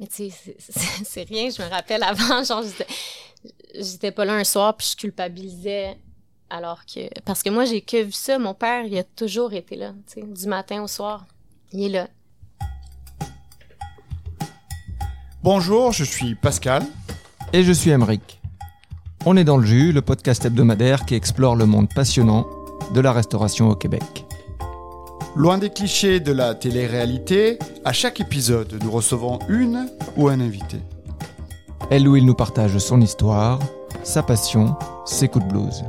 Mais tu sais, c'est rien. Je me rappelle avant, genre, j'étais pas là un soir, puis je culpabilisais. Alors que. Parce que moi, j'ai que vu ça. Mon père, il a toujours été là, tu sais, du matin au soir. Il est là. Bonjour, je suis Pascal. Et je suis Emeric. On est dans le jus, le podcast hebdomadaire qui explore le monde passionnant de la restauration au Québec. Loin des clichés de la télé-réalité, à chaque épisode, nous recevons une ou un invité. Elle ou il nous partage son histoire, sa passion, ses coups de blues.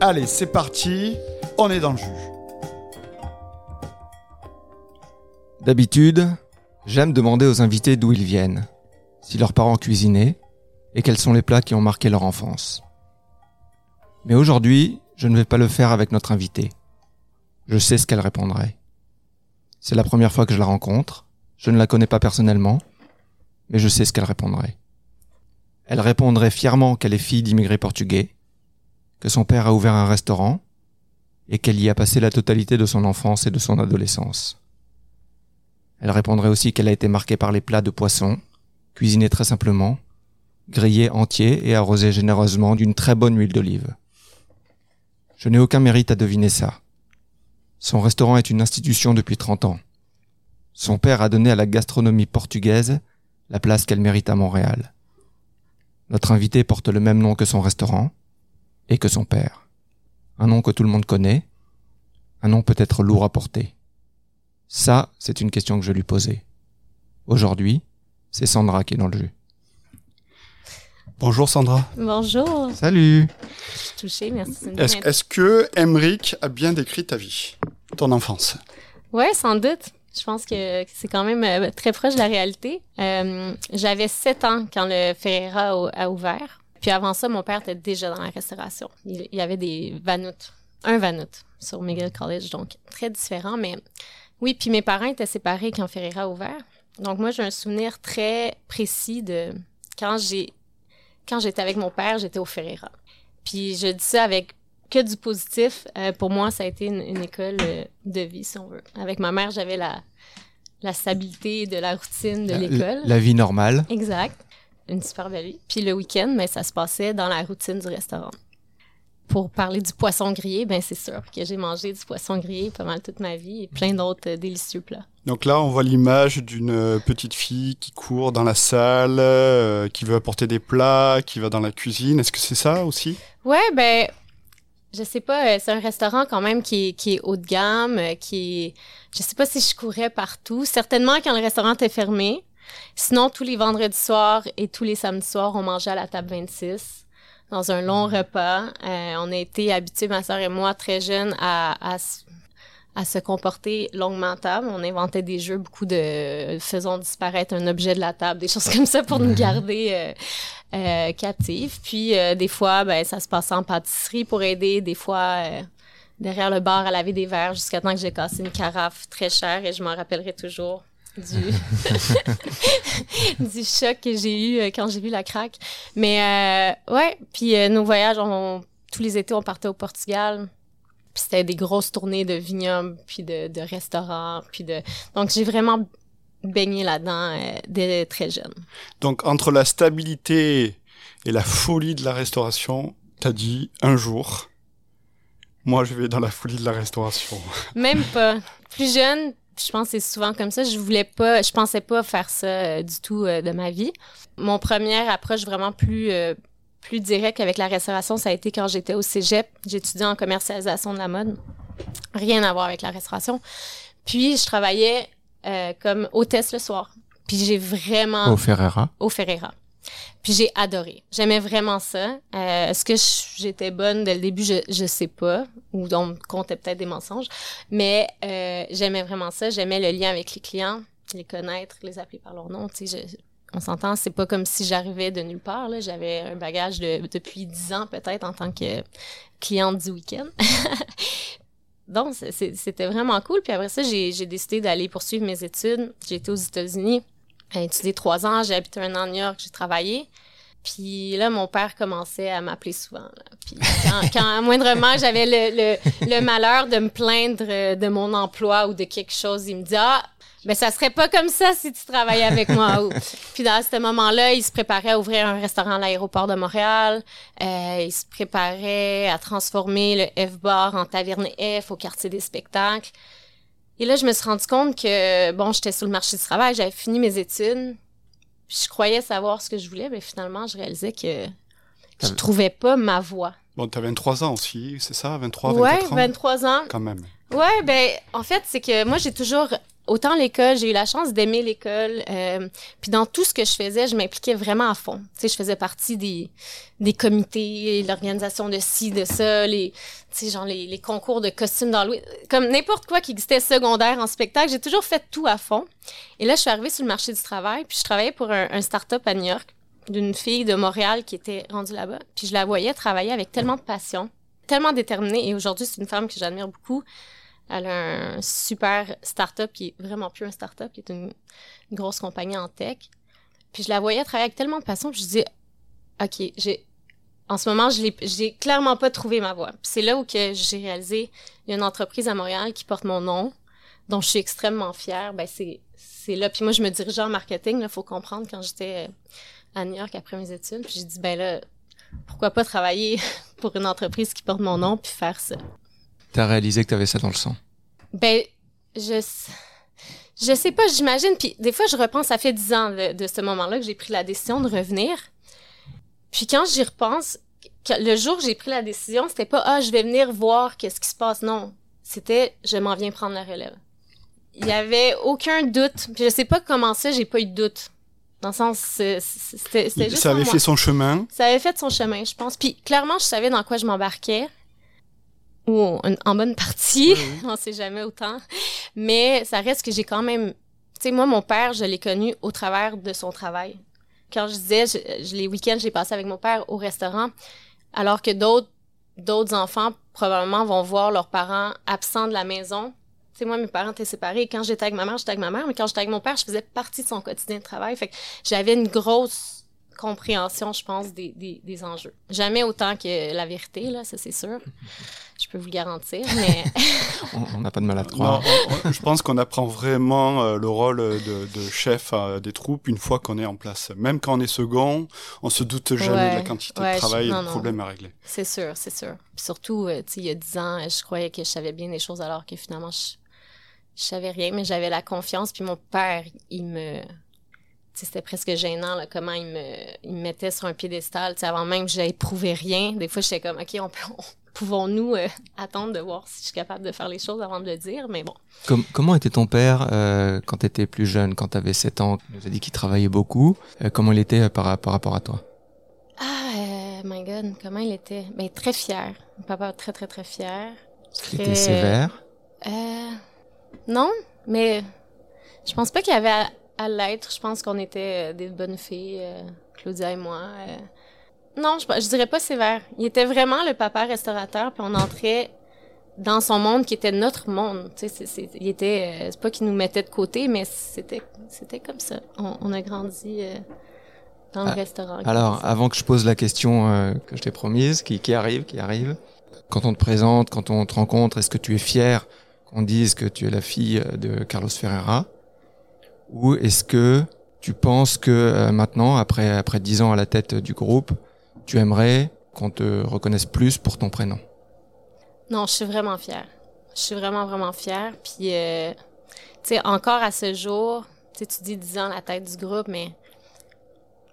Allez, c'est parti, on est dans le jus. D'habitude, j'aime demander aux invités d'où ils viennent, si leurs parents cuisinaient, et quels sont les plats qui ont marqué leur enfance. Mais aujourd'hui, je ne vais pas le faire avec notre invité. Je sais ce qu'elle répondrait. C'est la première fois que je la rencontre. Je ne la connais pas personnellement, mais je sais ce qu'elle répondrait. Elle répondrait fièrement qu'elle est fille d'immigrés portugais, que son père a ouvert un restaurant, et qu'elle y a passé la totalité de son enfance et de son adolescence. Elle répondrait aussi qu'elle a été marquée par les plats de poisson, cuisinés très simplement, grillés entiers et arrosés généreusement d'une très bonne huile d'olive. Je n'ai aucun mérite à deviner ça. Son restaurant est une institution depuis 30 ans. Son père a donné à la gastronomie portugaise la place qu'elle mérite à Montréal. Notre invité porte le même nom que son restaurant et que son père. Un nom que tout le monde connaît, un nom peut-être lourd à porter. Ça, c'est une question que je lui posais. Aujourd'hui, c'est Sandra qui est dans le jeu. Bonjour Sandra. Bonjour. Salut. Je suis touchée, merci. Est-ce est que Emric a bien décrit ta vie, ton enfance? Oui, sans doute. Je pense que c'est quand même euh, très proche de la réalité. Euh, J'avais 7 ans quand le Ferreira a ouvert. Puis avant ça, mon père était déjà dans la restauration. Il, y avait des vanoutes. Un vanoute sur McGill College, donc très différent. Mais oui, puis mes parents étaient séparés quand Ferreira a ouvert. Donc moi, j'ai un souvenir très précis de quand j'ai quand j'étais avec mon père, j'étais au Ferreira. Puis je dis ça avec que du positif. Euh, pour moi, ça a été une, école euh, de vie, si on veut. Avec ma mère, j'avais la, la stabilité de la routine de l'école. La, vie normale. Exact. Une super belle vie. Puis le week-end, mais ben, ça se passait dans la routine du restaurant. Pour parler du poisson grillé, ben c'est sûr que j'ai mangé du poisson grillé pas mal toute ma vie et plein d'autres euh, délicieux plats. Donc là, on voit l'image d'une euh, petite fille qui court dans la salle, euh, qui veut apporter des plats, qui va dans la cuisine. Est-ce que c'est ça aussi? Ouais, ben, je sais pas. C'est un restaurant quand même qui est, qui est haut de gamme, qui est... Je sais pas si je courais partout. Certainement quand le restaurant était fermé. Sinon, tous les vendredis soirs et tous les samedis soirs, on mangeait à la table 26 dans un long repas. on a été habitués, ma soeur et moi, très jeunes, à, à à se comporter longuement à table. On inventait des jeux, beaucoup de faisons disparaître un objet de la table, des choses comme ça pour nous garder euh, euh, captifs. Puis euh, des fois, ben, ça se passait en pâtisserie pour aider. Des fois, euh, derrière le bar à laver des verres jusqu'à temps que j'ai cassé une carafe très chère et je m'en rappellerai toujours du, du choc que j'ai eu quand j'ai vu la craque. Mais ouais, puis nos voyages, on, tous les étés, on partait au Portugal. Puis c'était des grosses tournées de vignobles, puis de, de restaurants, puis de... Donc j'ai vraiment baigné là-dedans euh, dès très jeune. Donc entre la stabilité et la folie de la restauration, t'as dit un jour, moi je vais dans la folie de la restauration. Même pas. Plus jeune, je pense que c'est souvent comme ça. Je voulais pas, je pensais pas faire ça euh, du tout euh, de ma vie. Mon première approche vraiment plus plus direct avec la restauration, ça a été quand j'étais au cégep. J'étudiais en commercialisation de la mode. Rien à voir avec la restauration. Puis, je travaillais euh, comme hôtesse le soir. Puis, j'ai vraiment... Au Ferreira. Au Ferreira. Puis, j'ai adoré. J'aimais vraiment ça. Euh, Est-ce que j'étais bonne dès le début? Je, je sais pas. Ou on comptait peut-être des mensonges. Mais euh, j'aimais vraiment ça. J'aimais le lien avec les clients, les connaître, les appeler par leur nom. Tu sais, on s'entend, c'est pas comme si j'arrivais de nulle part. J'avais un bagage de, depuis dix ans peut-être en tant que cliente du week-end. Donc, c'était vraiment cool. Puis après ça, j'ai décidé d'aller poursuivre mes études. J'ai été aux États-Unis, étudié trois ans, j'ai habité un an à New York, j'ai travaillé. Puis là, mon père commençait à m'appeler souvent. Puis quand, quand moindrement j'avais le, le, le, malheur de me plaindre de mon emploi ou de quelque chose, il me dit Ah, ben ça serait pas comme ça si tu travaillais avec moi. Puis dans ce moment-là, il se préparait à ouvrir un restaurant à l'aéroport de Montréal. Euh, il se préparait à transformer le F-bar en taverne F au quartier des spectacles. Et là, je me suis rendu compte que, bon, j'étais sur le marché du travail, j'avais fini mes études. Puis je croyais savoir ce que je voulais, mais finalement, je réalisais que je trouvais pas ma voie. Bon, tu as 23 ans aussi, c'est ça? 23, 24 ouais, 23 ans. Quand même. Ouais, ben, en fait, c'est que moi, j'ai toujours autant l'école, j'ai eu la chance d'aimer l'école. Euh, puis dans tout ce que je faisais, je m'impliquais vraiment à fond. Tu sais, je faisais partie des, des comités, l'organisation de ci, de ça, les, tu sais, genre les, concours de costumes d'Halloween. Comme n'importe quoi qui existait secondaire en spectacle, j'ai toujours fait tout à fond. Et là, je suis arrivée sur le marché du travail, puis je travaillais pour un, un start-up à New York d'une fille de Montréal qui était rendue là-bas. Puis je la voyais travailler avec tellement de passion, tellement déterminée. Et aujourd'hui, c'est une femme que j'admire beaucoup. Elle a un super start-up qui est vraiment plus un start-up, qui est une, grosse compagnie en tech. Puis je la voyais travailler avec tellement de passion, puis je dis OK, j'ai en ce moment, je n'ai clairement pas trouvé ma voie. c'est là où que j'ai réalisé y a une entreprise à Montréal qui porte mon nom, dont je suis extrêmement fière. Ben c'est c'est là. Puis moi, je me dirigeais en marketing. Il faut comprendre quand j'étais à New York après mes études. Puis j'ai dit ben là, pourquoi pas travailler pour une entreprise qui porte mon nom puis faire ça. T'as réalisé que t'avais ça dans le sang? Ben, je, je sais pas, j'imagine. Puis des fois, je repense, ça fait dix ans de, ce moment-là que j'ai pris la décision de revenir. Puis quand j'y repense, le jour où j'ai pris la décision, c'était pas ah je vais venir voir qu'est-ce qui se passe. Non, c'était je m'en viens prendre la relève. Il y avait aucun doute. Puis je sais pas comment ça, j'ai pas eu de doute. Dans le sens, c'était juste. Ça avait fait son chemin. Ça avait fait son chemin, je pense. Puis clairement, je savais dans quoi je m'embarquais ou en, bonne partie, on sait jamais autant. Mais ça reste que j'ai quand même, tu sais, moi, mon père, je l'ai connu au travers de son travail. Quand je disais, je, les week-ends, j'ai passé avec mon père au restaurant, alors que d'autres, d'autres enfants probablement vont voir leurs parents absents de la maison. Tu sais, moi, mes parents étaient séparés. Quand j'étais avec ma mère, j'étais avec ma mère, mais quand j'étais avec mon père, je faisais partie de son quotidien de travail. Fait que j'avais une grosse compréhension, je pense, des, des, des enjeux. Jamais autant que la vérité, là, ça c'est sûr. Je peux vous le garantir, mais... on n'a pas de mal à te croire. je pense qu'on apprend vraiment euh, le rôle de, de chef des troupes une fois qu'on est en place. Même quand on est second, on se doute jamais de la quantité de travail et de problèmes à régler. C'est sûr, c'est sûr. surtout, euh, il y a dix ans, je croyais que je savais bien les choses alors que finalement, je, je savais rien, mais j'avais la confiance. Puis mon père, il me c'était presque gênant là, comment il me, il me mettait sur un piédestal avant même que j'aie prouvé rien. Des fois, j'étais comme, OK, on peut, pouvons-nous euh, attendre de voir si je suis capable de faire les choses avant de le dire, mais bon. comment était ton père euh, quand tu étais plus jeune, quand tu avais 7 ans Tu nous as dit qu'il travaillait beaucoup? Euh, comment il était par, par rapport à toi? Ah, my God, comment il était? Ben, Très fier. Mon papa très, très, très fier. Il était sévère? Non, mais je pense pas qu'il y avait à l'être. Je pense qu'on était euh, des bonnes filles, euh, Claudia et moi. Euh. Non, je, je dirais pas sévère. Il était vraiment le papa restaurateur, puis on entrait dans son monde qui était notre monde. Tu sais, c'est, il était, c'est pas qu'il nous mettait de côté, mais c'était, c'était comme ça. On, a grandi dans le ah, restaurant. Alors, avant que je pose la question que je t'ai promise, qui, qui arrive, qui arrive, quand on te présente, quand on te rencontre, est-ce que tu es fier qu'on dise que tu es la fille de Carlos Ferreira? Ou est-ce que tu penses que euh, maintenant, après après dix ans à la tête du groupe, tu aimerais qu'on te reconnaisse plus pour ton prénom? Non, je suis vraiment fière. Je suis vraiment vraiment fière. Puis, euh, tu sais, encore à ce jour, tu dis dix ans à la tête du groupe, mais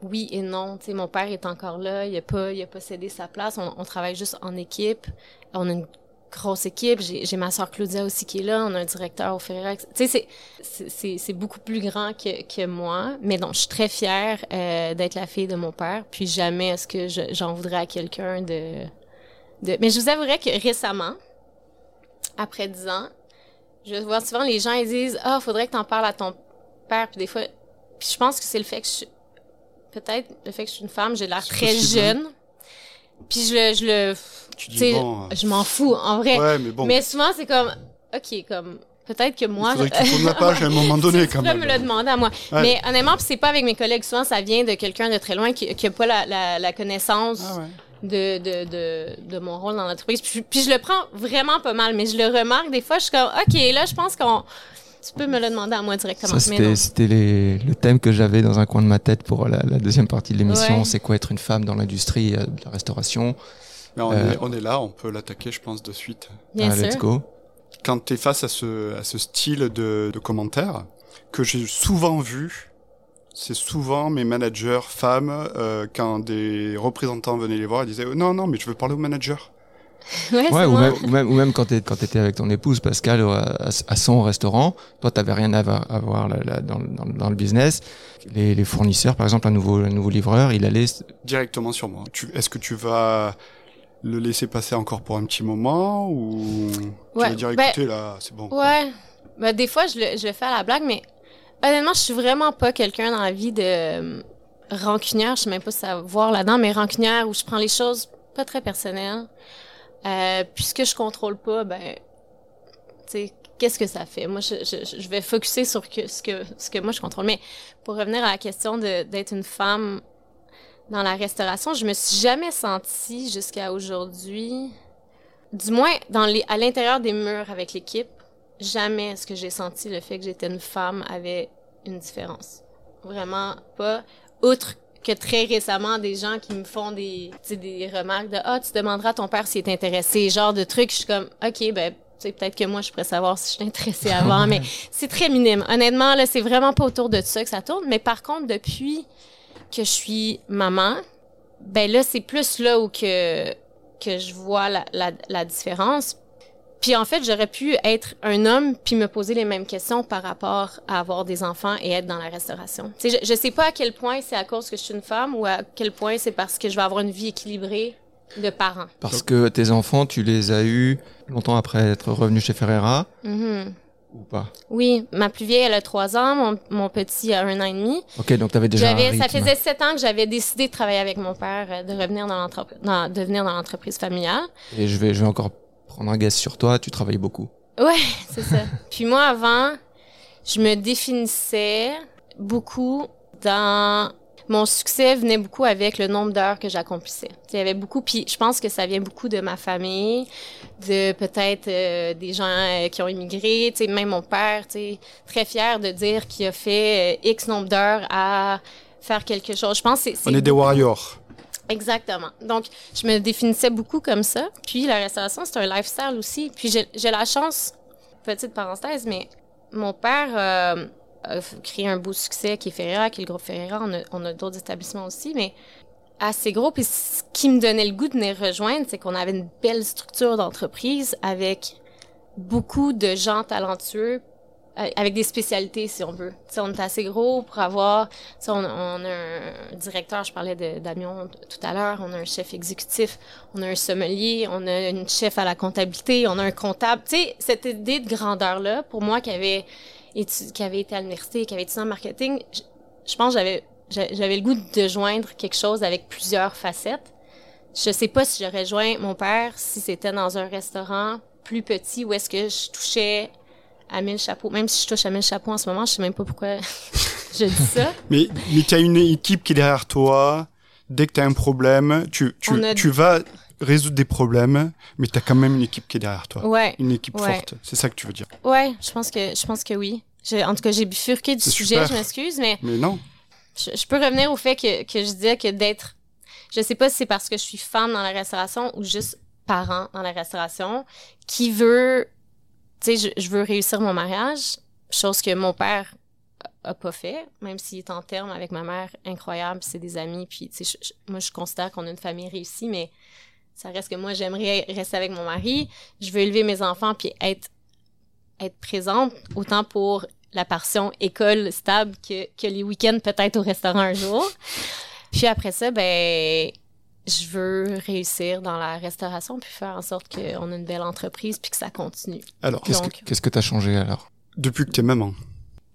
oui et non. Tu sais, mon père est encore là. Il a pas, pas cédé sa place. On, on travaille juste en équipe. On a une grosse équipe. J'ai ma soeur Claudia aussi qui est là. On a un directeur au Ferrex. Tu sais, c'est beaucoup plus grand que, que moi. Mais donc, je suis très fière euh, d'être la fille de mon père. Puis jamais est-ce que j'en voudrais à quelqu'un de, de... Mais je vous avouerais que récemment, après dix ans, je vois souvent les gens, ils disent « Ah, faudrait que tu en parles à ton père. » Puis des fois... Puis je pense que c'est le fait que je Peut-être le fait que je suis une femme, j'ai l'air très jeune. Puis je le... Je le tu dis bon, je m'en fous, en vrai. Ouais, mais, bon. mais souvent, c'est comme, OK, comme, peut-être que moi. Il faudrait que tu la page à un moment donné, quand même. me le demander à moi. Mais honnêtement, c'est pas avec mes collègues. Souvent, ça vient de quelqu'un de très loin qui n'a pas la, la, la connaissance. Ah de, de, de, de, mon rôle dans l'entreprise. Puis, puis, je le prends vraiment pas mal, mais je le remarque des fois, je suis comme, OK, là, je pense qu'on tu peux me le demander à moi directement. C'était le thème que j'avais dans un coin de ma tête pour la, deuxième partie de l'émission. C'est quoi être une femme dans l'industrie euh, de la restauration? Mais on, est, on, est, là, on peut l'attaquer, je pense, de suite. Sûr. Let's go. Quand tu es face à ce, à ce style de, de commentaires que j'ai souvent vu, c'est souvent mes managers femmes, euh, quand des représentants venaient les voir, ils disaient non, non, mais je veux parler au manager. ouais, ou, même, ou, même, ou, même, quand tu étais avec ton épouse, Pascal, à, son restaurant, toi, tu rien à voir là, dans, dans, dans, le business. Les, les, fournisseurs, par exemple, un nouveau, un nouveau livreur, il allait... Directement sur moi. Est-ce que tu vas le laisser passer encore pour un petit moment ou tu vas dire, ben, écoutez, là, c'est bon. Ouais. Ben, des fois, je le, je le fais à la blague, mais honnêtement, je suis vraiment pas quelqu'un dans la vie de euh, rancunière. Je sais même pas si ça va voir là-dedans, mais rancunière où je prends les choses pas très personnelles. Euh, puisque je contrôle pas, ben, tu sais, qu'est-ce que ça fait? Moi, je, je, je vais focuser sur que, ce, que, ce que moi je contrôle. Mais pour revenir à la question d'être une femme dans la restauration, je me suis jamais sentie jusqu'à aujourd'hui, du moins dans les, à l'intérieur des murs avec l'équipe, jamais est-ce que j'ai senti le fait que j'étais une femme avait une différence. Vraiment pas. Outre que très récemment, des gens qui me font des, des remarques de Ah, tu demanderas à ton père s'il est intéressé, genre de trucs. Je suis comme OK, ben, peut-être que moi, je pourrais savoir si je suis intéressée avant, mais c'est très minime. Honnêtement, là, c'est vraiment pas autour de ça que ça tourne. Mais par contre, depuis que je suis maman, ben là, c'est plus là où que, que je vois la, la, la différence. Puis en fait, j'aurais pu être un homme puis me poser les mêmes questions par rapport à avoir des enfants et être dans la restauration. je, je sais pas à quel point c'est à cause que je suis une femme ou à quel point c'est parce que je vais avoir une vie équilibrée de parents. Parce que tes enfants, tu les as eus longtemps après être revenu chez Ferreira mm-hmm. Ou pas? Oui, ma plus vieille, elle a trois ans, mon, mon petit a un an et demi. Ok, donc tu avais déjà un Ça faisait sept ans que j'avais décidé de travailler avec mon père, euh, de revenir dans l'entreprise, de venir dans l'entreprise familiale. Et je vais, je vais encore prendre un gaz sur toi, tu travailles beaucoup. Ouais, c'est ça. Puis moi, avant, je me définissais beaucoup dans mon succès venait beaucoup avec le nombre d'heures que j'accomplissais. Il y avait beaucoup, puis je pense que ça vient beaucoup de ma famille, de peut-être euh, des gens euh, qui ont immigré, tu sais, même mon père, tu sais, très fier de dire qu'il a fait euh, X nombre d'heures à faire quelque chose. Je pense que c'est... On est des warriors. Exactement. Donc, je me définissais beaucoup comme ça. Puis, la restauration, c'est un lifestyle aussi. Puis, j'ai la chance, petite parenthèse, mais mon père euh, a créé un beau succès qui est Ferreira, qui est le groupe Ferreira. On a, d'autres établissements aussi, mais assez gros. Puis, ce qui me donnait le goût de venir rejoindre, c'est qu'on avait une belle structure d'entreprise avec beaucoup de gens talentueux avec des spécialités, si on veut. T'sais, on est assez gros pour avoir... On, on a un directeur, je parlais de Damien tout à l'heure, on a un chef exécutif, on a un sommelier, on a une chef à la comptabilité, on a un comptable. Tu sais, cette idée de grandeur-là, pour moi qui avait, qui avait été à l'université, qui avait étudié en marketing, je, je pense que j'avais j'avais le goût de joindre quelque chose avec plusieurs facettes. Je sais pas si j'aurais joint mon père si c'était dans un restaurant plus petit où est-ce que je touchais à mille chapeaux. Même si je touche à mille chapeaux en ce moment, je sais même pas pourquoi je dis ça. mais mais tu as une équipe qui est derrière toi. Dès que tu as un problème, tu, tu, tu vas résoudre des problèmes, mais tu as quand même une équipe qui est derrière toi. Ouais. Une équipe forte. C'est ça que tu veux dire. Ouais, je pense que, je pense que oui. En tout cas, j'ai bifurqué du sujet, je m'excuse, mais. Mais non. Je, peux revenir au fait que, que je disais que d'être. Je sais pas si c'est parce que je suis femme dans la restauration ou juste parent dans la restauration qui veut tu sais, je, veux réussir mon mariage, chose que mon père a pas fait, même s'il est en terme avec ma mère, incroyable, c'est des amis, puis tu sais, moi je considère qu'on a une famille réussie, mais ça reste que moi j'aimerais rester avec mon mari, je veux élever mes enfants puis être être présente autant pour la passion école stable que, que les week-ends peut-être au restaurant un jour. Puis après ça, ben je veux réussir dans la restauration puis faire en sorte qu'on a une belle entreprise puis que ça continue. Alors, qu'est-ce que tu as changé alors? Depuis que tu es maman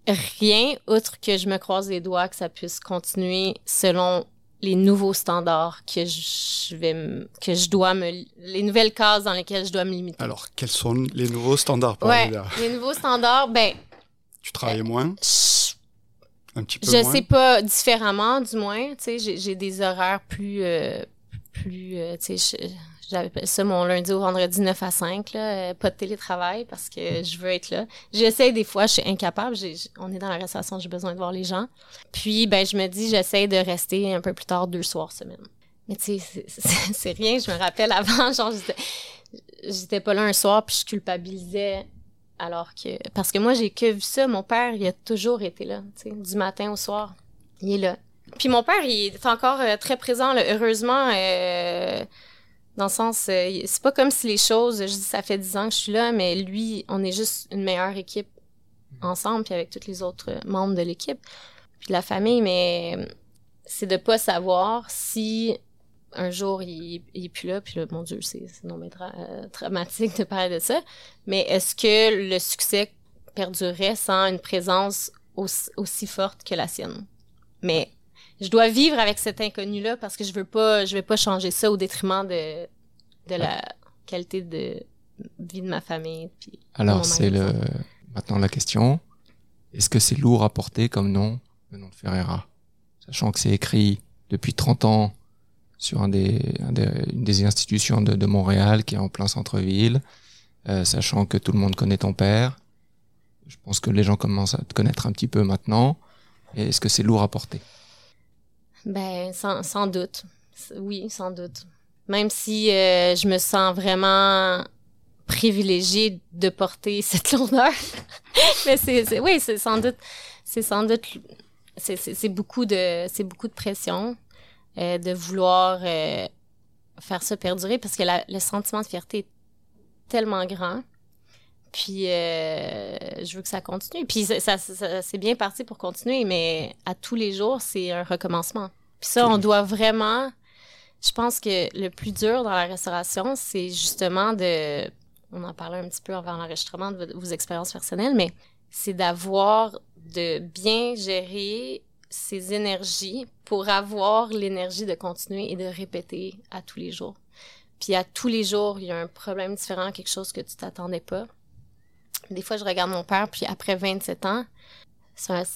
Rien, outre que je me croise les doigts que ça puisse continuer selon les nouveaux standards que je vais que je dois me les nouvelles cases dans lesquelles je dois me limiter. Alors, quels sont les nouveaux standards ouais, les nouveaux standards, ben tu travailles euh, moins? un petit peu je sais pas différemment du moins tu sais j'ai des horaires plus euh, plus, euh, tu sais, J'appelle ça mon lundi au vendredi 9 à 5, là, euh, pas de télétravail parce que je veux être là. J'essaie des fois, je suis incapable. J'ai, on est dans la restauration, j'ai besoin de voir les gens. Puis, ben, je me dis, j'essaie de rester un peu plus tard deux soirs semaine. Mais tu sais, c'est rien. Je me rappelle avant, genre, j'étais pas là un soir, puis je culpabilisais alors que... Parce que moi, j'ai que vu ça. Mon père, il a toujours été là, tu sais, du matin au soir. Il est là. Puis mon père, il est encore euh, très présent, là, heureusement. Euh, dans le sens, euh, c'est pas comme si les choses, je dis, ça fait dix ans que je suis là, mais lui, on est juste une meilleure équipe ensemble, puis avec tous les autres membres de l'équipe, puis de la famille, mais c'est de pas savoir si un jour il, il est plus là, puis là, mon Dieu, c'est non mais dramatique de parler de ça, mais est-ce que le succès perdurerait sans une présence aussi, aussi forte que la sienne? Mais je dois vivre avec cet inconnu-là parce que je veux pas, je vais pas changer ça au détriment de, de la qualité de vie de ma famille. Alors, c'est le, maintenant la question. Est-ce que c'est lourd à porter comme nom, le nom de Ferreira? Sachant que c'est écrit depuis 30 ans sur un des, une des institutions de, de, Montréal qui est en plein centre-ville, euh, sachant que tout le monde connaît ton père. Je pense que les gens commencent à te connaître un petit peu maintenant. Est-ce que c'est lourd à porter? Ben, sans, sans doute. Oui, sans doute. Même si euh, je me sens vraiment privilégiée de porter cette lourdeur. Mais c'est, oui, c'est sans doute, c'est sans doute, c'est beaucoup de, c'est beaucoup de pression euh, de vouloir euh, faire ça perdurer parce que la, le sentiment de fierté est tellement grand. Puis euh, je veux que ça continue. Puis ça, ça, c'est bien parti pour continuer, mais à tous les jours, c'est un recommencement. Puis ça, on doit vraiment. Je pense que le plus dur dans la restauration, c'est justement de. On en parlait un petit peu avant l'enregistrement de vos expériences personnelles, mais c'est d'avoir de bien gérer ses énergies pour avoir l'énergie de continuer et de répéter à tous les jours. Puis à tous les jours, il y a un problème différent, quelque chose que tu t'attendais pas. Des fois, je regarde mon père, puis après 27 ans,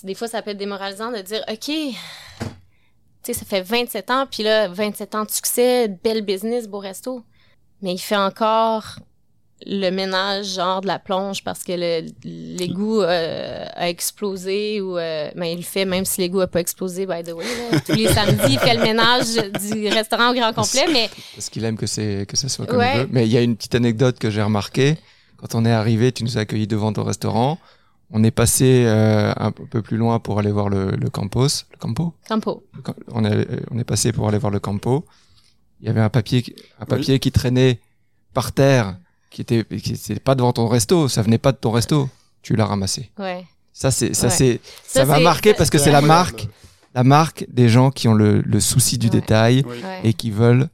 des fois, ça peut être démoralisant de dire, OK, tu sais, ça fait 27 ans, puis là, 27 ans de succès, belle business, beau resto. Mais il fait encore le ménage genre de la plonge parce que l'égout euh, a explosé ou euh, ben, il le fait même si l'égout a pas explosé by the way tous les samedis il fait le ménage du restaurant au grand complet mais parce qu'il aime que c'est que ça soit comme il veut. Mais il y a une petite anecdote que j'ai remarqué quand on est arrivé, tu nous as accueillis devant ton restaurant. On est passé euh, un peu plus loin pour aller voir le, le campus. Le campo? Campo. On est, on est passé pour aller voir le campo. Il y avait un papier, un papier qui traînait par terre, qui était, qui était pas devant ton resto. Ça venait pas de ton resto. Tu l'as ramassé. Ouais. Ça, c'est, ça, c'est, ça m'a marqué parce que c'est la marque, la marque des gens qui ont le, le souci du détail et qui veulent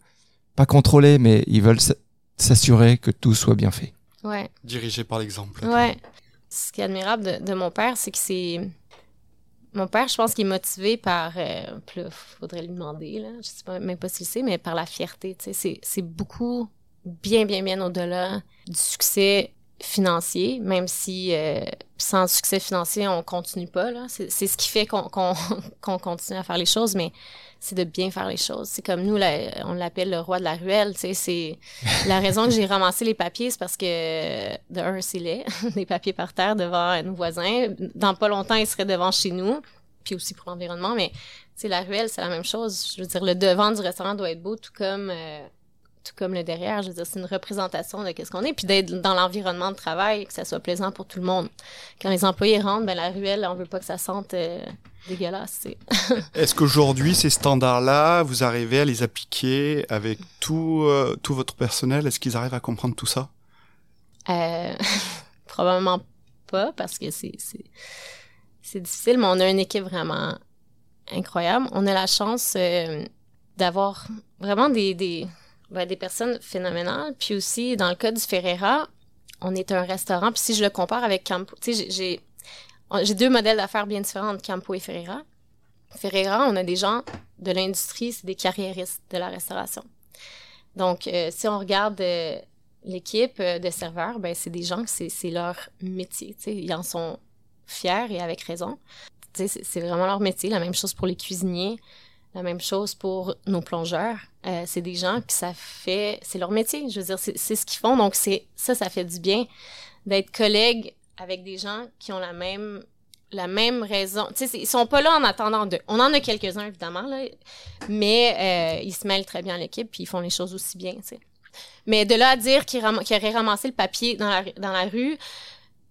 pas contrôler, mais ils veulent s'assurer que tout soit bien fait. Ouais. Dirigé par l'exemple. Ouais. Ce qui est admirable de, mon père, c'est que c'est. Mon père, je pense qu'il est motivé par. Euh, faudrait lui demander, là. Je sais pas, même pas s'il sait, mais par la fierté. C'est beaucoup bien, bien, bien au-delà du succès financier, même si euh, sans succès financier, on continue pas. Là. C'est, ce qui fait qu'on, qu'on continue à faire les choses, mais c'est de bien faire les choses. C'est comme nous, on l'appelle le roi de la ruelle. C'est la raison que j'ai ramassé les papiers, c'est parce que de un, c'est laid, des papiers par terre devant nos voisins. Dans pas longtemps, ils seraient devant chez nous, puis aussi pour l'environnement. Mais la ruelle, c'est la même chose. Je veux dire, le devant du restaurant doit être beau, tout comme euh, tout comme le derrière. Je veux dire, c'est une représentation de qu'est-ce qu'on est, puis d'être dans l'environnement de travail, que ça soit plaisant pour tout le monde. Quand les employés rentrent, ben la ruelle, on veut pas que ça sente euh, dégueulasse. Est-ce qu'aujourd'hui, ces standards-là, vous arrivez à les appliquer avec tout, euh, tout votre personnel? Est-ce qu'ils arrivent à comprendre tout ça? Euh, Probablement pas, parce que c'est, c'est, difficile, mais on a une équipe vraiment incroyable. On a la chance euh, d'avoir vraiment des, des, ben, des personnes phénoménales. Puis aussi, dans le cas du Ferreira, on est un restaurant. Puis si je le compare avec Campo, tu sais, j'ai deux modèles d'affaires bien différents, Campo et Ferreira. Ferreira, on a des gens de l'industrie, c'est des carriéristes de la restauration. Donc, euh, si on regarde euh, l'équipe euh, de serveurs, ben c'est des gens c'est leur métier. Ils en sont fiers et avec raison. C'est vraiment leur métier. La même chose pour les cuisiniers. La même chose pour nos plongeurs. Euh, c'est des gens qui ça fait, c'est leur métier. Je veux dire, c'est ce qu'ils font. Donc c'est ça, ça fait du bien d'être collègue avec des gens qui ont la même raison. Tu sais, ils sont pas là en attendant de. On en a quelques-uns évidemment mais euh, ils se mêlent très bien à l'équipe puis ils font les choses aussi bien. Mais de là à dire qu'ils auraient ramassé le papier dans la rue,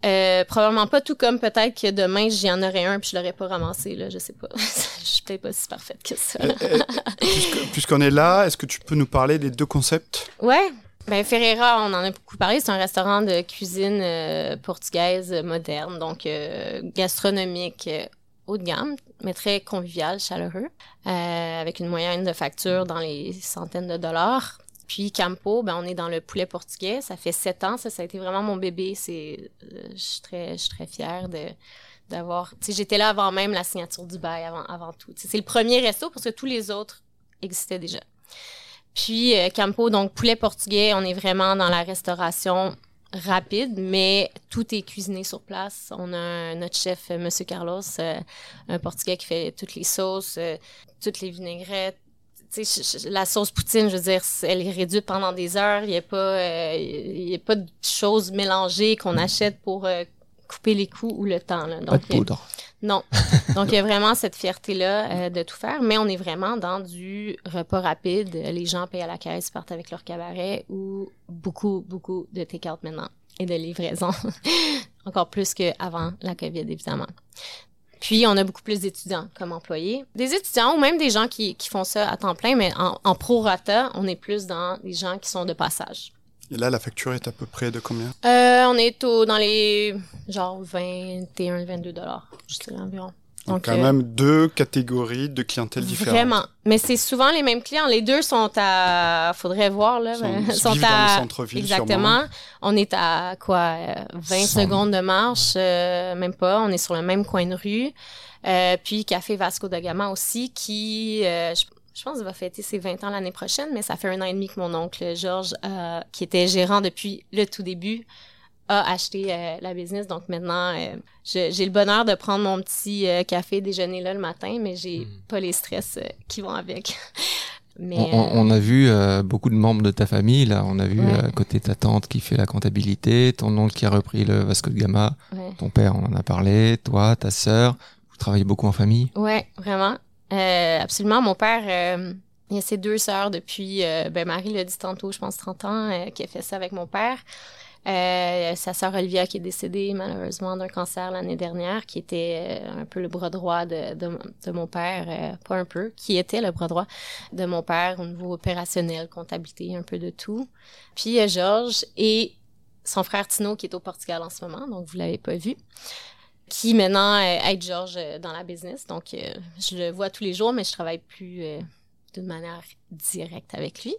euh, probablement pas tout comme peut-être que demain j'y en aurais un puis je l'aurais pas ramassé là, je sais pas. je suis peut-être pas si parfaite que ça. Euh, puisqu'on est là, est-ce que tu peux nous parler des deux concepts? Ouais. Ben Ferreira, on en a beaucoup parlé, c'est un restaurant de cuisine euh, portugaise moderne, donc gastronomique haut de gamme, mais très convivial, chaleureux, avec une moyenne de facture dans les centaines de dollars. Puis Campo, ben on est dans le poulet portugais. Ça fait sept ans. Ça, a été vraiment mon bébé. C'est, euh, je suis très, fière d'avoir. J'étais là avant même la signature du bail, avant, avant tout. c'est le premier resto parce que tous les autres existaient déjà. Puis euh, Campo, donc poulet portugais, on est vraiment dans la restauration rapide, mais tout est cuisiné sur place. On a notre chef, Monsieur Carlos, euh, un portugais qui fait toutes les sauces, toutes les vinaigrettes, la sauce poutine, je veux dire, elle est réduite pendant des heures. Il n'y a pas, euh, a pas de choses mélangées qu'on achète pour euh, couper les coups ou le temps. Là. Donc, pas de poudre. non. Donc, il y a vraiment cette fierté-là euh, de tout faire, mais on est vraiment dans du repas rapide. Les gens payent à la caisse, partent avec leur cabaret ou beaucoup, beaucoup de take-out maintenant et de livraison. Encore plus qu'avant la COVID, évidemment. Puis, on a beaucoup plus d'étudiants comme employés. Des étudiants ou même des gens qui, qui font ça à temps plein, mais en, en pro-rata, on est plus dans des gens qui sont de passage. Et là, la facture est à peu près de combien? Euh, on est au, dans les genre 21, 22 dollars, je dirais environ. Donc, quand même deux catégories de clientèle différentes. Vraiment. Mais c'est souvent les mêmes clients. Les deux sont à, faudrait voir, là. Sont, sont à, dans Exactement. On est à, quoi, 20 secondes de marche, euh, même pas. On est sur le même coin de rue. Euh, puis Café Vasco da Gama aussi, qui, euh, je, je, pense, va fêter ses 20 ans l'année prochaine, mais ça fait un an et demi que mon oncle Georges, qui était gérant depuis le tout début, a acheté euh, la business. Donc maintenant, euh, j'ai le bonheur de prendre mon petit euh, café déjeuner là le matin, mais j'ai hmm. pas les stress qui vont avec. mais, on, a vu beaucoup de membres de ta famille. Là, on a vu à côté ta tante qui fait la comptabilité, ton oncle qui a repris le Vasco de Gama, ton père, on en a parlé, toi, ta sœur. Vous travaillez beaucoup en famille? Ouais, vraiment, absolument. Mon père. il y a ses deux sœurs depuis, ben Marie l'a dit tantôt, je pense 30 ans, qui a fait ça avec mon père. Euh, sa sœur Olivia qui est décédée malheureusement d'un cancer l'année dernière, qui était euh, un peu le bras droit de, de, mon père, euh, pas un peu, qui était le bras droit de mon père au niveau opérationnel, comptabilité, un peu de tout. Puis euh, Georges et son frère Tino qui est au Portugal en ce moment, donc vous l'avez pas vu qui maintenant aide Georges dans la business. Donc, je le vois tous les jours, mais je travaille plus d'une manière directe avec lui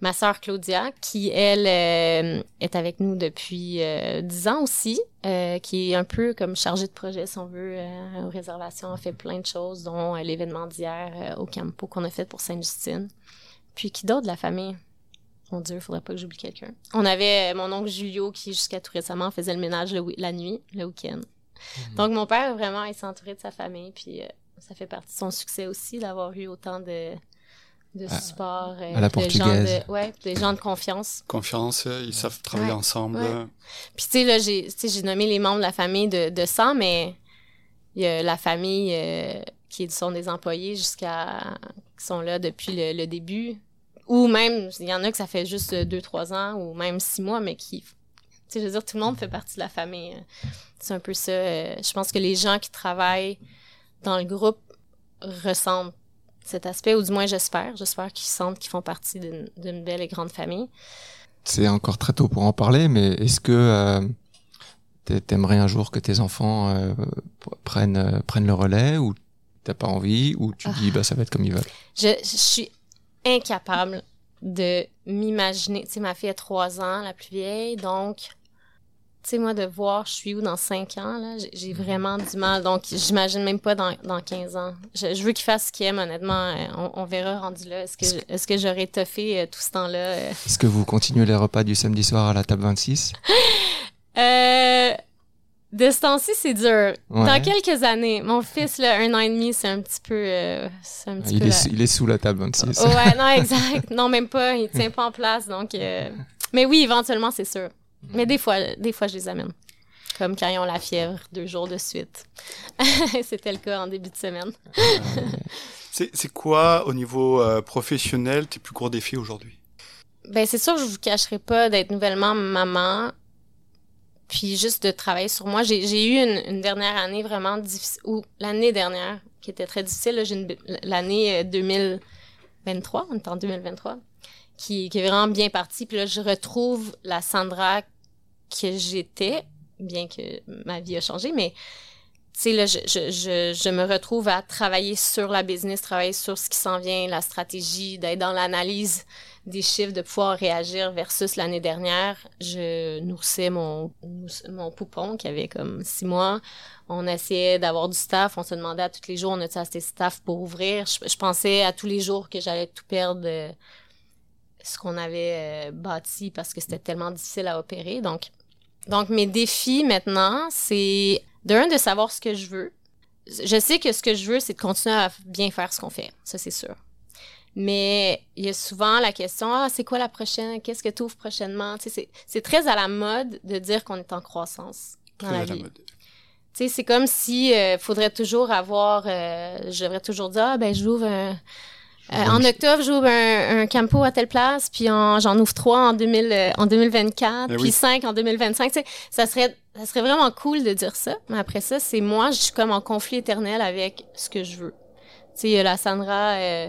ma sœur Claudia, qui, elle, euh, est avec nous depuis euh, dix ans aussi, euh, qui est un peu comme chargée de projet, si on veut, aux réservations. Elle fait plein de choses, dont l'événement d'hier au Campo qu'on a fait pour Sainte-Justine. Puis qui d'autre de la famille? Mon Dieu, il faudrait pas que j'oublie quelqu'un. On avait mon oncle Julio qui, jusqu'à tout récemment, faisait le ménage la nuit, le week-end. Mhm. Donc, mon père, vraiment, il s'est entouré de sa famille, puis ça fait partie de son succès aussi d'avoir eu autant de, de support. Euh, à la portugaise. De, ouais, des gens de confiance. Confiance, euh, ils savent travailler ensemble. Puis tu sais, là, j'ai, nommé les membres de la famille de, de sang, mais il y a la famille euh, qui sont des employés jusqu'à... qui sont là depuis le, début. Ou même, il y en a que ça fait juste deux, trois ans, ou même six mois, mais qui... Tu sais, je veux dire, tout le monde fait partie de la famille. C'est un peu ça. Je pense que les gens qui travaillent dans le groupe ressentent cet aspect, ou du moins j'espère. J'espère qu'ils sentent qu'ils font partie d'une belle et grande famille. C'est encore très tôt pour en parler, mais est-ce que euh, t'aimerais un jour que tes enfants euh, prennent, euh, prennent le relais ou t'as pas envie ou tu dis bah ça va être comme ils veulent? Je, je suis incapable de m'imaginer. Tu sais, ma fille a trois ans, la plus vieille, donc tu sais, moi, de voir je suis où dans 5 ans, là, j'ai vraiment du mal. Donc, j'imagine même pas dans, dans 15 ans. Je, veux qu'il fasse ce qu'il aime, honnêtement. Euh, on, verra rendu là. Est-ce que, est-ce que j'aurais toffé euh, tout ce temps-là? Euh? Est-ce que vous continuez les repas du samedi soir à la table 26? euh, De ce temps-ci, c'est dur. Ouais. Dans quelques années, mon fils, là, un an et demi, c'est un petit peu. euh, c'est un petit il, peu est, la- sous- il est sous la table 26. Ouais, non, exact. Non, même pas. Il tient pas en place. Donc, mais oui, éventuellement, c'est sûr. Mais des fois, des fois, je les amène. Comme quand ils ont la fièvre, deux jours de suite. C'était le cas en début de semaine. C'est c'est quoi, au niveau euh, professionnel, tes plus gros défis aujourd'hui? Ben, c'est sûr, je vous cacherai pas d'être nouvellement maman. Puis juste de travailler sur moi. J'ai j'ai eu une, une dernière année vraiment difficile, ou l'année dernière, qui était très difficile. J'ai une- l'année euh, 2023, on est en 2023, qui, est vraiment bien partie. Puis là, je retrouve la Sandra que j'étais, bien que ma vie a changé, mais tu sais, là, je, me retrouve à travailler sur la business, travailler sur ce qui s'en vient, la stratégie, d'être dans l'analyse des chiffres, de pouvoir réagir versus l'année dernière. Je nourrissais mon, mon poupon qui avait comme six mois. On essayait d'avoir du staff. On se demandait à tous les jours, on a-tu assez de staff pour ouvrir? Je, je pensais à tous les jours que j'allais tout perdre euh, ce qu'on avait euh, bâti parce que c'était tellement difficile à opérer. Donc, donc mes défis maintenant, c'est d'un, de savoir ce que je veux. Je sais que ce que je veux, c'est de continuer à bien faire ce qu'on fait. Ça, c'est sûr. Mais il y a souvent la question, ah, c'est quoi la prochaine? Qu'est-ce que tu ouvres prochainement? Tu sais, c'est- très à la mode de dire qu'on est en croissance dans la vie. mode. Tu sais, c'est comme si euh, faudrait toujours avoir, euh, je devrais toujours dire, ah, ben, j'ouvre un, euh, en octobre, j'ouvre un, un campo à telle place, puis en- j'en ouvre trois en, 2000, euh, en 2024, Eh puis oui. cinq en 2025. Tu sais, ça serait, ça serait vraiment cool de dire ça. Mais après ça, c'est moi, je suis comme en conflit éternel avec ce que je veux. Tu sais, il y a la Sandra euh,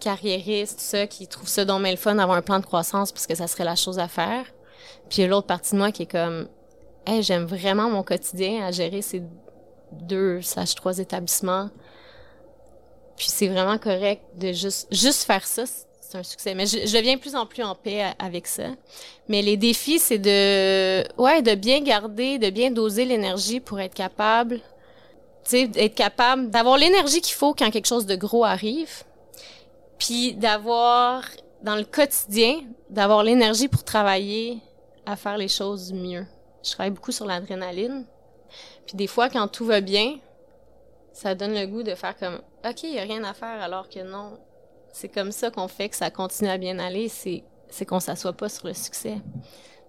carriériste, tout ça, qui trouve ça bien le fun d'avoir un plan de croissance parce que ça serait la chose à faire. Puis il y a l'autre partie de moi qui est comme, hey, j'aime vraiment mon quotidien à gérer ces deux slash trois établissements. Puis c'est vraiment correct de juste, juste faire ça, c'est un succès. Mais je, je deviens de plus en plus en paix avec ça. Mais les défis, c'est de, ouais, de bien garder, de bien doser l'énergie pour être capable, tu sais, d'être capable d'avoir l'énergie qu'il faut quand quelque chose de gros arrive. Puis d'avoir, dans le quotidien, d'avoir l'énergie pour travailler à faire les choses mieux. Je travaille beaucoup sur l'adrénaline. Puis des fois, quand tout va bien, ça donne le goût de faire comme OK, il n'y a rien à faire alors que non. C'est comme ça qu'on fait que ça continue à bien aller, c'est c'est qu'on s'assoit pas sur le succès.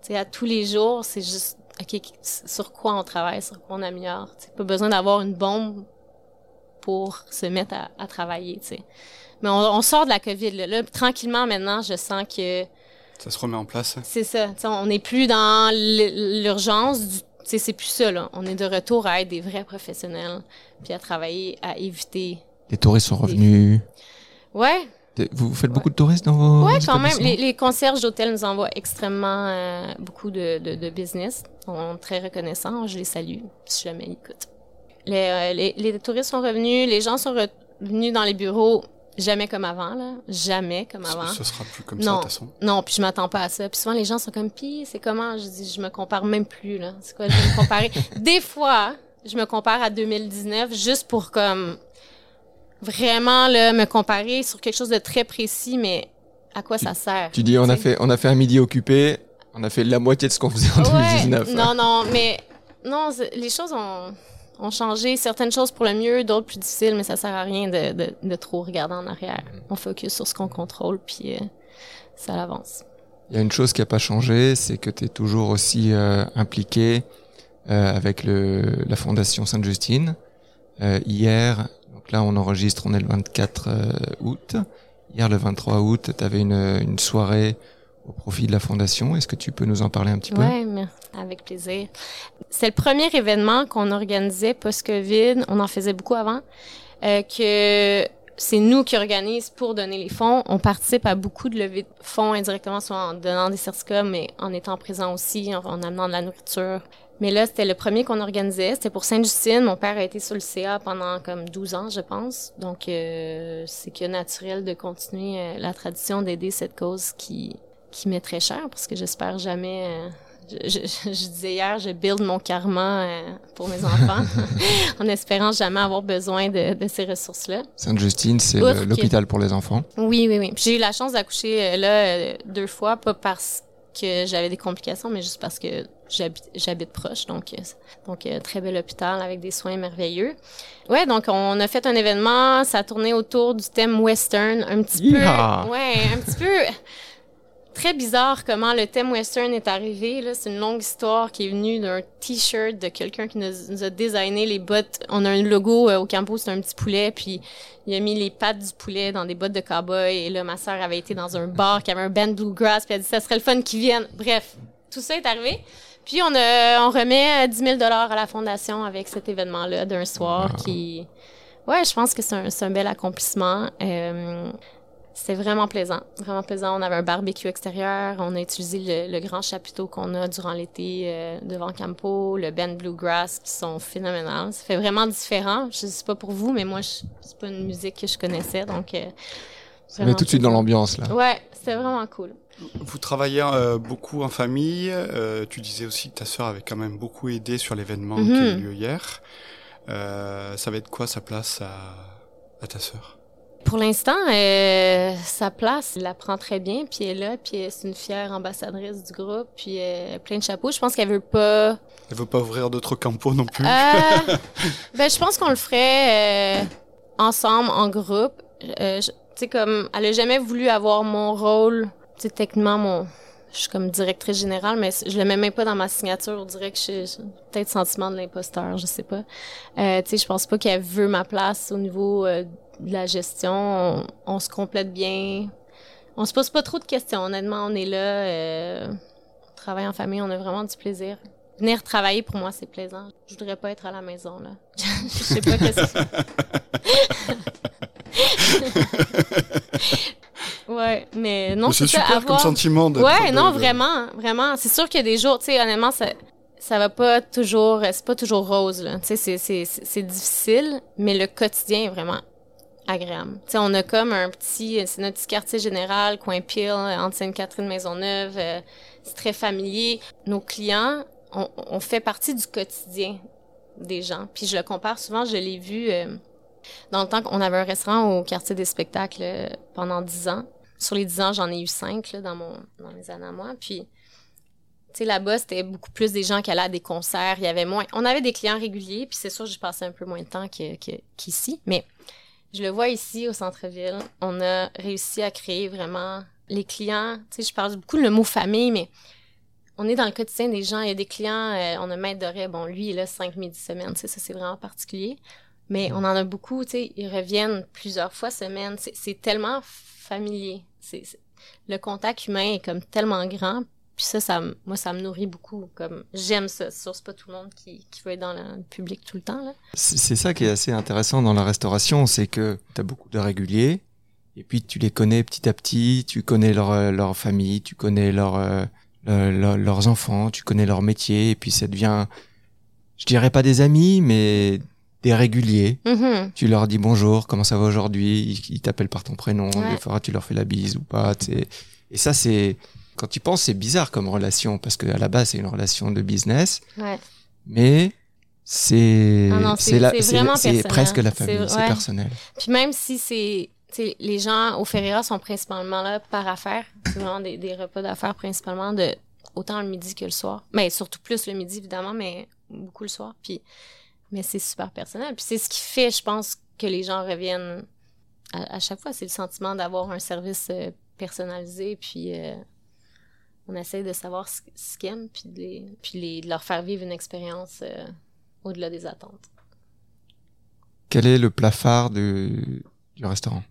Sais, à tous les jours, c'est juste OK, sur quoi on travaille, sur quoi on améliore. Tu sais, pas besoin d'avoir une bombe pour se mettre à, à travailler, tu sais. Mais on, on sort de la COVID, là. Là, tranquillement, maintenant, je sens que Ça se remet en place. c'est ça. On n'est plus dans l'urgence. du- C'est plus ça. Là. On est de retour à être des vrais professionnels, puis à travailler à éviter. Les touristes sont revenus. Ouais, T'es- Vous vous faites beaucoup de touristes dans vos ouais, quand même. Les, les concierges d'hôtel nous envoient extrêmement euh, beaucoup de, de, de business. On est très reconnaissants. Je les salue si jamais ils écoutent. Les, euh, les, les touristes sont revenus. Les gens sont revenus dans les bureaux. Jamais comme avant, là. Jamais comme avant. Ce, ce sera plus comme Non. ça, de toute façon. Non, puis je m'attends pas à ça. Puis souvent, les gens sont comme, pis c'est comment? Je dis, je me compare même plus, là. C'est quoi, je vais me comparer? Des fois, je me compare à 2019 juste pour, comme, vraiment, là, me comparer sur quelque chose de très précis, mais à quoi ça sert? Tu dis, on a, fait, on a fait un midi occupé, on a fait la moitié de ce qu'on faisait en Ouais, 2019. non, non, mais non, les choses ont, ont changé. Certaines choses pour le mieux, d'autres plus difficiles, mais ça sert à rien de, de, de trop regarder en arrière. On focus sur ce qu'on contrôle, puis euh, ça avance. Il y a une chose qui n'a pas changé, c'est que tu es toujours aussi euh, impliqué euh, avec le, la Fondation Sainte-Justine. Hier, donc là on enregistre, on est le 24 euh, août. Hier, le 23 août, tu avais une, une soirée au profit de la Fondation. Est-ce que tu peux nous en parler un petit peu? Oui, avec plaisir. C'est le premier événement qu'on organisait post-COVID. On en faisait beaucoup avant. euh, que c'est nous qui organisons pour donner les fonds. On participe à beaucoup de levées de fonds indirectement, soit en donnant des certificats, mais en étant présent aussi, en, en amenant de la nourriture. Mais là, c'était le premier qu'on organisait. C'était pour Sainte-Justine. Mon père a été sur le CA pendant comme 12 ans, je pense. Donc, euh, c'est que naturel de continuer euh, la tradition d'aider cette cause qui, qui m'est très chère parce que j'espère jamais... euh, je, je- je disais hier, je build mon karma euh, pour mes enfants en espérant jamais avoir besoin de, de ces ressources-là. Sainte-Justine, c'est que- l'hôpital pour les enfants. Oui, oui, oui. J'ai eu la chance d'accoucher euh, là deux fois, pas par que j'avais des complications, mais juste parce que j'habite, proche. Donc, donc très bel hôpital avec des soins merveilleux. Ouais, donc on a fait un événement, ça a tourné autour du thème western, un petit Yeehaw! peu. Ouais, un petit peu très bizarre comment le thème western est arrivé. C'est une longue histoire qui est venue d'un t-shirt de quelqu'un qui nous, nous a designé les bottes. On a un logo euh, au campo, c'est un petit poulet, puis il a mis les pattes du poulet dans des bottes de cowboy. Et là, ma sœur avait été dans un bar qui avait un band bluegrass, puis elle a dit ça serait le fun qu'ils viennent. Bref, tout ça est arrivé. Puis on, a, on remet euh, 10 000 à la fondation avec cet événement-là d'un soir qui... Ouais, je pense que c'est un, bel accomplissement. Euh, c'était vraiment plaisant, vraiment plaisant. On avait un barbecue extérieur, on a utilisé le, le grand chapiteau qu'on a durant l'été euh, devant Campo, le Ben Bluegrass qui sont phénoménales. Ça fait vraiment différent. Je sais pas pour vous, mais moi, je- c'est pas une musique que je connaissais, donc. Euh, On est tout de suite dans l'ambiance là. Ouais, c'était vraiment cool. Vous travaillez euh, beaucoup en famille. euh, tu disais aussi que ta sœur avait quand même beaucoup aidé sur l'événement qui a eu Mhm. lieu hier. Euh, ça va être quoi sa place à, à ta sœur? Pour l'instant, euh, sa place, elle la prend très bien, puis elle est là, puis c'est une fière ambassadrice du groupe, puis euh, plein de chapeaux. Je pense qu'elle veut pas Elle veut pas ouvrir d'autres campos non plus. Euh, ben, je pense qu'on le ferait euh, ensemble, en groupe. Euh, tu sais, comme, elle a jamais voulu avoir mon rôle. Tu sais, techniquement, mon, je suis comme directrice générale, mais je le mets même pas dans ma signature. On dirait que je j'ai peut-être sentiment de l'imposteur, je sais pas. Euh, tu sais, je pense pas qu'elle veut ma place au niveau euh, de la gestion. On, on se complète bien. On se pose pas trop de questions. Honnêtement, on est là. Euh, on travaille en famille, on a vraiment du plaisir. Venir travailler, pour moi, c'est plaisant. Je voudrais pas être à la maison, là. je sais pas qu'est-ce que Ouais, mais non, c'est super comme sentiment. de- Ouais, non, de- vraiment, vraiment. C'est sûr qu'il y a des jours, tu sais, honnêtement, ça, ça va pas toujours, c'est pas toujours rose, là. Tu sais, c'est, c'est, c'est c'est difficile, mais le quotidien est vraiment agréable. Tu sais, on a comme un petit, c'est notre petit quartier général, coin Peel, entre Sainte-Catherine, Maisonneuve, euh, c'est très familier. Nos clients, on, on fait partie du quotidien des gens. Puis je le compare souvent, je l'ai vu euh, dans le temps qu'on avait un restaurant au quartier des spectacles euh, pendant dix ans. Sur les dix ans, j'en ai eu cinq dans, mon, dans mes années à moi. Puis, tu sais, là-bas, c'était beaucoup plus des gens qui allaient à des concerts. Il y avait moins. On avait des clients réguliers, puis c'est sûr, j'ai passé un peu moins de temps qu'ici. mais je le vois ici, au centre-ville. On a réussi à créer vraiment les clients. Tu sais, je parle beaucoup le mot famille, mais on est dans le quotidien des gens. Il y a des clients, euh, on a Maître Doré, bon, lui, il là cinq midis semaine, ça, c'est vraiment particulier. Mais on en a beaucoup, tu sais, ils reviennent plusieurs fois semaine. C'est tellement familier. C'est Le contact humain est comme tellement grand. Puis ça, ça moi, ça me nourrit beaucoup. Comme j'aime ça. C'est pas tout le monde qui, qui veut être dans le public tout le temps. C'est ça qui est assez intéressant dans la restauration, c'est que tu as beaucoup de réguliers, et puis tu les connais petit à petit, tu connais leur, euh, leur famille, tu connais leur, euh, le- le- leurs enfants, tu connais leur métier, et puis ça devient, je dirais pas des amis, mais des réguliers. Mhm. Tu leur dis bonjour, comment ça va aujourd'hui, ils, ils t'appellent par ton prénom, Ouais. des fois tu leur fais la bise ou pas. Et ça, c'est quand tu penses, c'est bizarre comme relation, parce que à la base, c'est une relation de business, Ouais. mais c'est Ah c'est presque la famille, c'est ouais. personnel. Puis même si c'est... les gens au Ferreira sont principalement là par affaires. C'est vraiment des, des repas d'affaires principalement, de autant le midi que le soir. Mais surtout plus le midi, évidemment, mais beaucoup le soir. Puis, mais c'est super personnel. Puis c'est ce qui fait, je pense, que les gens reviennent à, à chaque fois. C'est le sentiment d'avoir un service euh, personnalisé. Puis euh, on essaie de savoir ce, ce qu'ils aiment, puis, de, les, puis les- de leur faire vivre une expérience euh, au-delà des attentes. Quel est le plat phare du, du restaurant?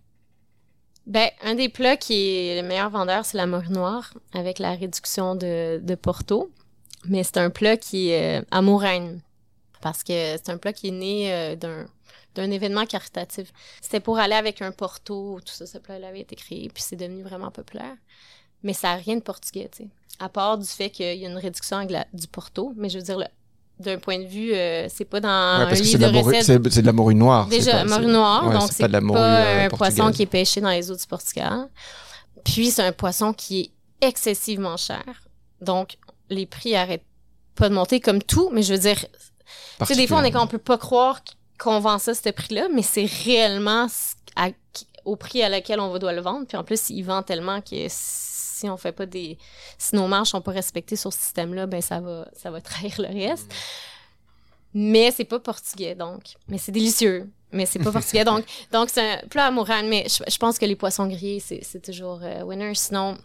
Ben, un des plats qui est le meilleur vendeur, c'est la morue noire avec la réduction de, de Porto. Mais c'est un plat qui est euh, à Mouraine. Parce que c'est un plat qui est né euh, d'un d'un événement caritatif. C'était pour aller avec un Porto, tout ça, ce plat-là avait été créé, puis c'est devenu vraiment populaire. Mais ça n'a rien de portugais, tu sais. À part du fait qu'il y a une réduction du Porto. Mais je veux dire, le- d'un point de vue, euh, c'est pas dans Ouais, un que livre de, de la morue- recettes c'est c'est de la morue noire. Déjà, pas- morue noire, ouais, donc c'est c'est pas de la morue, euh, un poisson qui est pêché dans les eaux du Portugal. Puis c'est un poisson qui est excessivement cher. Donc les prix arrêtent pas de monter comme tout, mais je veux dire, tu sais, des fois on est qu'on peut pas croire qu'on vend ça à ce prix-là, mais c'est réellement à- au prix à laquelle on doit le vendre. Puis en plus, il vend tellement que si on fait pas des, si nos marches sont pas respectées sur ce système-là, ben ça va, ça va trahir le reste. Mais c'est pas portugais, donc. Mais c'est délicieux. Mais c'est pas portugais, donc. Donc c'est un plat amoureux. Mais je, je, pense que les poissons grillés, c'est toujours euh, winner. Sinon,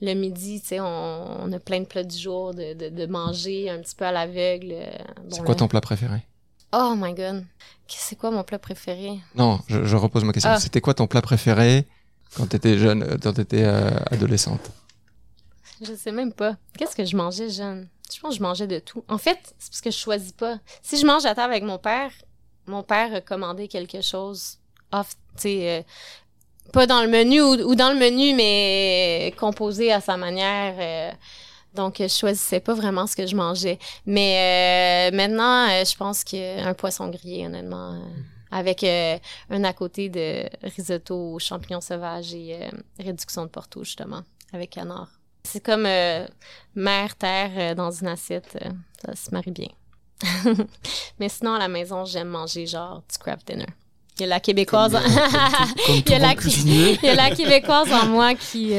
le midi, tu sais, on, on, a plein de plats du jour de, de, de manger un petit peu à l'aveugle. Euh, bon, c'est quoi ton plat préféré? Oh my god. C'est quoi mon plat préféré? Non, je, je repose ma question. Ah. C'était quoi ton plat préféré quand t'étais jeune, euh, quand t'étais euh, adolescente? Je sais même pas. Qu'est-ce que je mangeais jeune? Je pense que je mangeais de tout. En fait, c'est parce que je choisis pas. Si je mange à table avec mon père, mon père a commandé quelque chose off, tu sais, euh, pas dans le menu ou, dans le menu, mais composé à sa manière. Euh, donc, je choisissais pas vraiment ce que je mangeais. Mais euh, maintenant, euh, je pense qu'un poisson grillé, honnêtement, avec un à côté de risotto champignons sauvages et réduction de porto, justement, avec canard. C'est comme mer, terre dans une assiette. ça se marie bien. Mais sinon, à la maison, j'aime manger genre du craft dinner. Il y a la québécoise. en... il, y a la... il y a la québécoise en moi qui,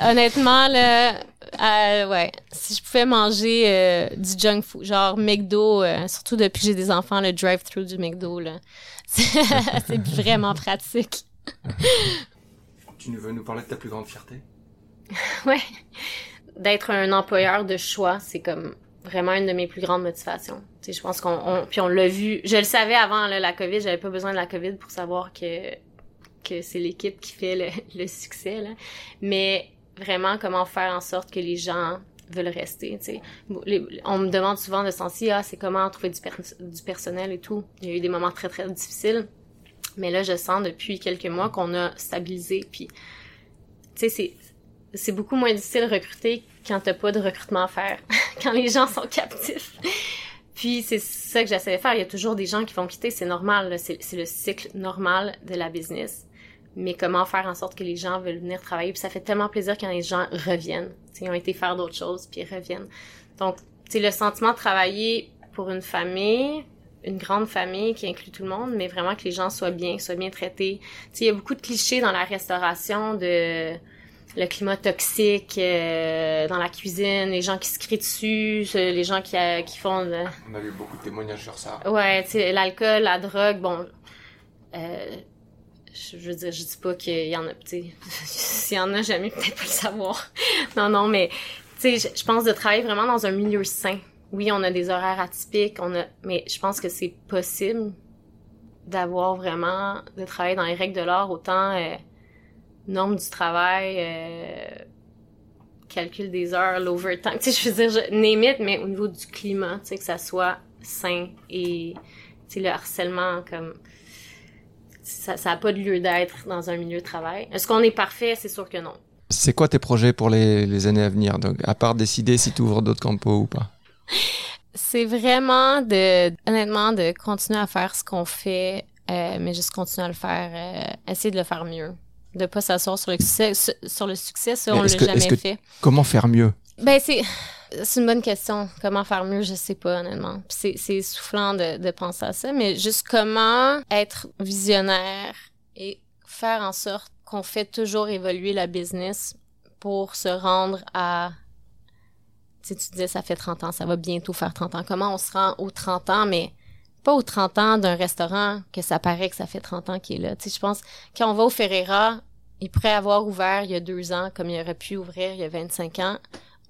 honnêtement, là, euh, ouais. Si je pouvais manger euh, du junk food, genre McDo, euh, surtout depuis que j'ai des enfants, le drive-thru du McDo, là. c'est vraiment pratique. tu veux nous parler de ta plus grande fierté? ouais. D'être un employeur de choix, c'est comme vraiment une de mes plus grandes motivations. Tu sais, je pense qu'on, puis on l'a vu. Je le savais avant là, la COVID, j'avais pas besoin de la COVID pour savoir que que c'est l'équipe qui fait le, le succès là. Mais vraiment comment faire en sorte que les gens veulent rester. sais. on me demande souvent de sentir ah c'est comment trouver du, du personnel et tout. Il y a eu des moments très très difficiles, mais là je sens depuis quelques mois qu'on a stabilisé. Puis tu sais c'est c'est beaucoup moins difficile de recruter quand t'as pas de recrutement à faire, quand les gens sont captifs. Puis c'est ça que j'essaie de faire. Il y a toujours des gens qui vont quitter, c'est normal. C'est le cycle normal de la business mais comment faire en sorte que les gens veulent venir travailler? Puis ça fait tellement plaisir quand les gens reviennent. ils ont été faire d'autres choses, puis ils reviennent. Donc, c'est le sentiment de travailler pour une famille, une grande famille qui inclut tout le monde, mais vraiment que les gens soient bien, soient bien traités. il y a beaucoup de clichés dans la restauration de le climat toxique euh, dans la cuisine, les gens qui se crient dessus, les gens qui, euh, qui font... On a eu beaucoup de témoignages sur ça. Ouais, tu sais, l'alcool, la drogue, bon... Euh, je, veux dire, je dis pas qu'il y en a, tu s'il y en a, jamais peut-être pas le savoir. non, non, mais, tu sais, je, pense de travailler vraiment dans un milieu sain. Oui, on a des horaires atypiques, on a, mais je pense que c'est possible d'avoir vraiment, de travailler dans les règles de l'art, autant normes du travail, euh, calcul des heures, l'overtime. Tu sais, je veux dire, je, name mais au niveau du climat, tu sais, que ça soit sain et, tu sais, le harcèlement, comme, ça n'a pas de lieu d'être dans un milieu de travail. Est-ce qu'on est parfait? C'est sûr que non. C'est quoi tes projets pour les, les années à venir? Donc, à part décider si tu ouvres d'autres campos ou pas? C'est vraiment de, honnêtement, de continuer à faire ce qu'on fait, euh, mais juste continuer à le faire, euh, essayer de le faire mieux. De pas s'asseoir sur le succès, sur le succès, ça, on l'a jamais fait. Comment faire mieux? Ben, c'est, c'est une bonne question. Comment faire mieux, je sais pas, honnêtement. C'est, c'est soufflant de, de penser à ça, mais juste comment être visionnaire et faire en sorte qu'on fait toujours évoluer la business pour se rendre à tu, tu disais ça fait 30 ans, ça va bientôt faire 30 ans. Comment on se rend aux 30 ans, mais pas aux 30 ans d'un restaurant que ça paraît que ça fait 30 ans qu'il est là. Tu sais, je pense, quand on va au Ferreira, il pourrait avoir ouvert il y a deux ans comme il aurait pu ouvrir il y a 25 ans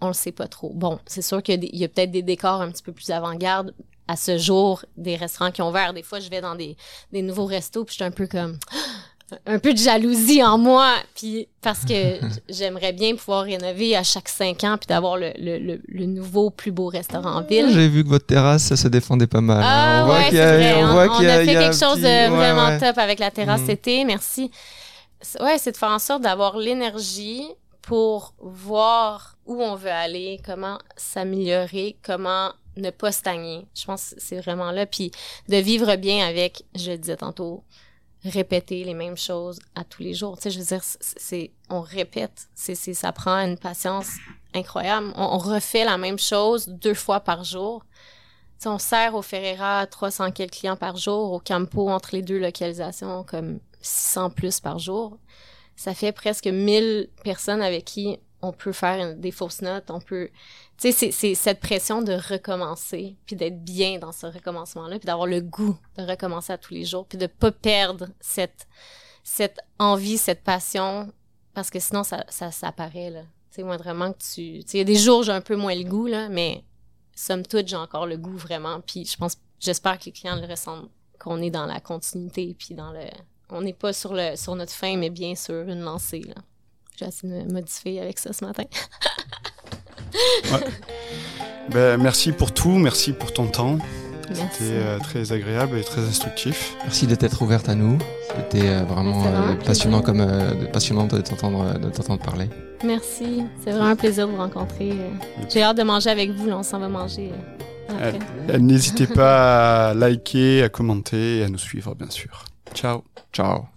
on le sait pas trop. Bon, c'est sûr qu'il y a, peut-être des décors un petit peu plus avant-garde à ce jour des restaurants qui ont ouvert. Des fois, je vais dans des, des nouveaux restos puis je suis un peu comme un peu de jalousie en moi puis parce que j'aimerais bien pouvoir rénover à chaque cinq ans puis d'avoir le, le, le, nouveau plus beau restaurant en ville. J'ai vu que votre terrasse ça se défendait pas mal. Ah, on ouais, c'est vrai. On, on, a, fait quelque chose de vraiment top avec la terrasse mm. été. Merci. Ouais, c'est de faire en sorte d'avoir l'énergie pour voir où on veut aller, comment s'améliorer, comment ne pas stagner. Je pense que c'est vraiment là. Puis de vivre bien avec, je le disais tantôt, répéter les mêmes choses à tous les jours. Tu sais, je veux dire, c'est, on répète. C'est, c'est, ça prend une patience incroyable. On, refait la même chose deux fois par jour. Tu sais, on sert au Ferreira 300 quelques clients par jour, au Campo entre les deux localisations comme 600 plus par jour ça fait presque 1000 personnes avec qui on peut faire des fausses notes, on peut... Tu c'est cette pression de recommencer, puis d'être bien dans ce recommencement-là, puis d'avoir le goût de recommencer à tous les jours, puis de pas perdre cette, cette envie, cette passion, parce que sinon, ça, ça, apparaît, là. Tu sais, il y a des jours, j'ai un peu moins le goût, mais somme toute, j'ai encore le goût, vraiment, puis. J'espère que les clients le ressentent, qu'on est dans la continuité, puis dans le... On n'est pas sur, le, sur notre fin, mais bien sur une lancée, là. J'ai essayé de me modifier avec ça ce matin. ouais. ben, merci pour tout, merci pour ton temps. C'était euh, très agréable et très instructif. Merci de t'être ouverte à nous. C'était euh, vraiment, euh, passionnant comme passionnant de t'entendre de t'entendre parler. Merci, c'est vraiment un plaisir de vous rencontrer. J'ai hâte de manger avec vous. Là, on s'en va manger. N'hésitez pas à liker, à commenter et à nous suivre, bien sûr. Ciao. Ciao.